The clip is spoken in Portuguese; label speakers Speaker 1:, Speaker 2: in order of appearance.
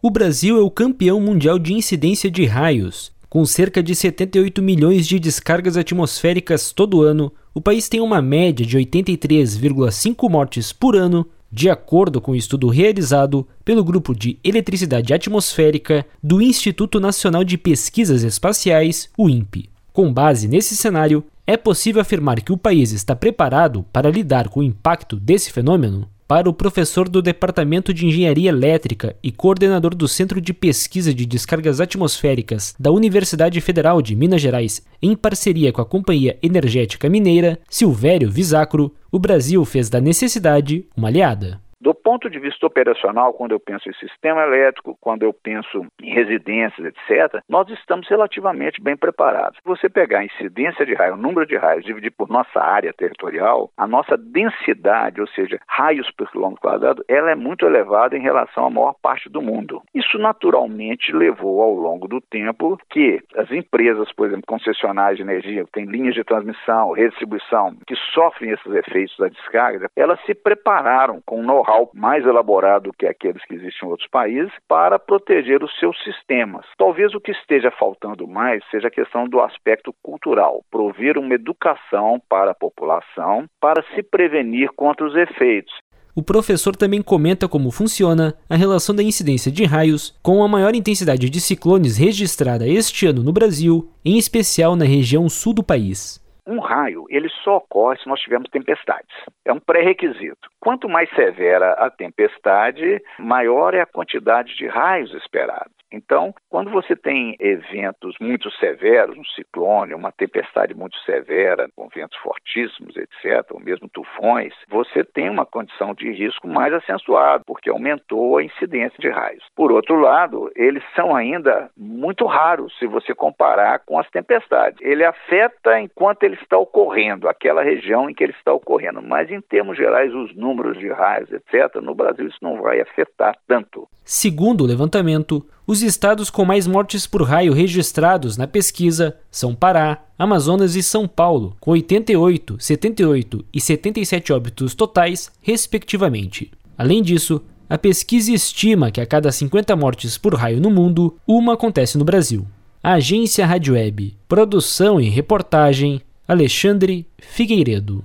Speaker 1: O Brasil é o campeão mundial de incidência de raios. Com cerca de 78 milhões de descargas atmosféricas todo ano, o país tem uma média de 83,5 mortes por ano, de acordo com o um estudo realizado pelo Grupo de Eletricidade Atmosférica do Instituto Nacional de Pesquisas Espaciais, o INPE. Com base nesse cenário, é possível afirmar que o país está preparado para lidar com o impacto desse fenômeno? Para o professor do Departamento de Engenharia Elétrica e coordenador do Centro de Pesquisa de Descargas Atmosféricas da Universidade Federal de Minas Gerais, em parceria com a Companhia Energética Mineira, Silvério Visacro, o Brasil fez da necessidade uma aliada.
Speaker 2: Do ponto de vista operacional, quando eu penso em sistema elétrico, quando eu penso em residências, etc., nós estamos relativamente bem preparados. Se você pegar a incidência de raio, o número de raios, dividir por nossa área territorial, a nossa densidade, ou seja, raios por quilômetro quadrado, ela é muito elevada em relação à maior parte do mundo. Isso naturalmente levou ao longo do tempo que as empresas, por exemplo, concessionárias de energia, que têm linhas de transmissão, redistribuição, que sofrem esses efeitos da descarga, elas se prepararam com know know-how mais elaborado que aqueles que existem em outros países para proteger os seus sistemas. Talvez o que esteja faltando mais seja a questão do aspecto cultural, prover uma educação para a população para se prevenir contra os efeitos.
Speaker 1: O professor também comenta como funciona a relação da incidência de raios com a maior intensidade de ciclones registrada este ano no Brasil, em especial na região sul do país.
Speaker 2: Um raio, ele só ocorre se nós tivermos tempestades. É um pré-requisito. Quanto mais severa a tempestade, maior é a quantidade de raios esperados. Então, quando você tem eventos muito severos, um ciclone, uma tempestade muito severa, com ventos fortíssimos, etc., ou mesmo tufões, você tem uma condição de risco mais acentuada, porque aumentou a incidência de raios. Por outro lado, eles são ainda muito raros se você comparar com as tempestades. Ele afeta enquanto ele está ocorrendo, aquela região em que ele está ocorrendo, mas em termos gerais, os números de raios, etc., no Brasil isso não vai afetar tanto.
Speaker 1: Segundo o levantamento, os estados com mais mortes por raio registrados na pesquisa são Pará, Amazonas e São Paulo, com 88, 78 e 77 óbitos totais, respectivamente. Além disso, a pesquisa estima que a cada 50 mortes por raio no mundo, uma acontece no Brasil. Agência Rádio Web. Produção e reportagem: Alexandre Figueiredo.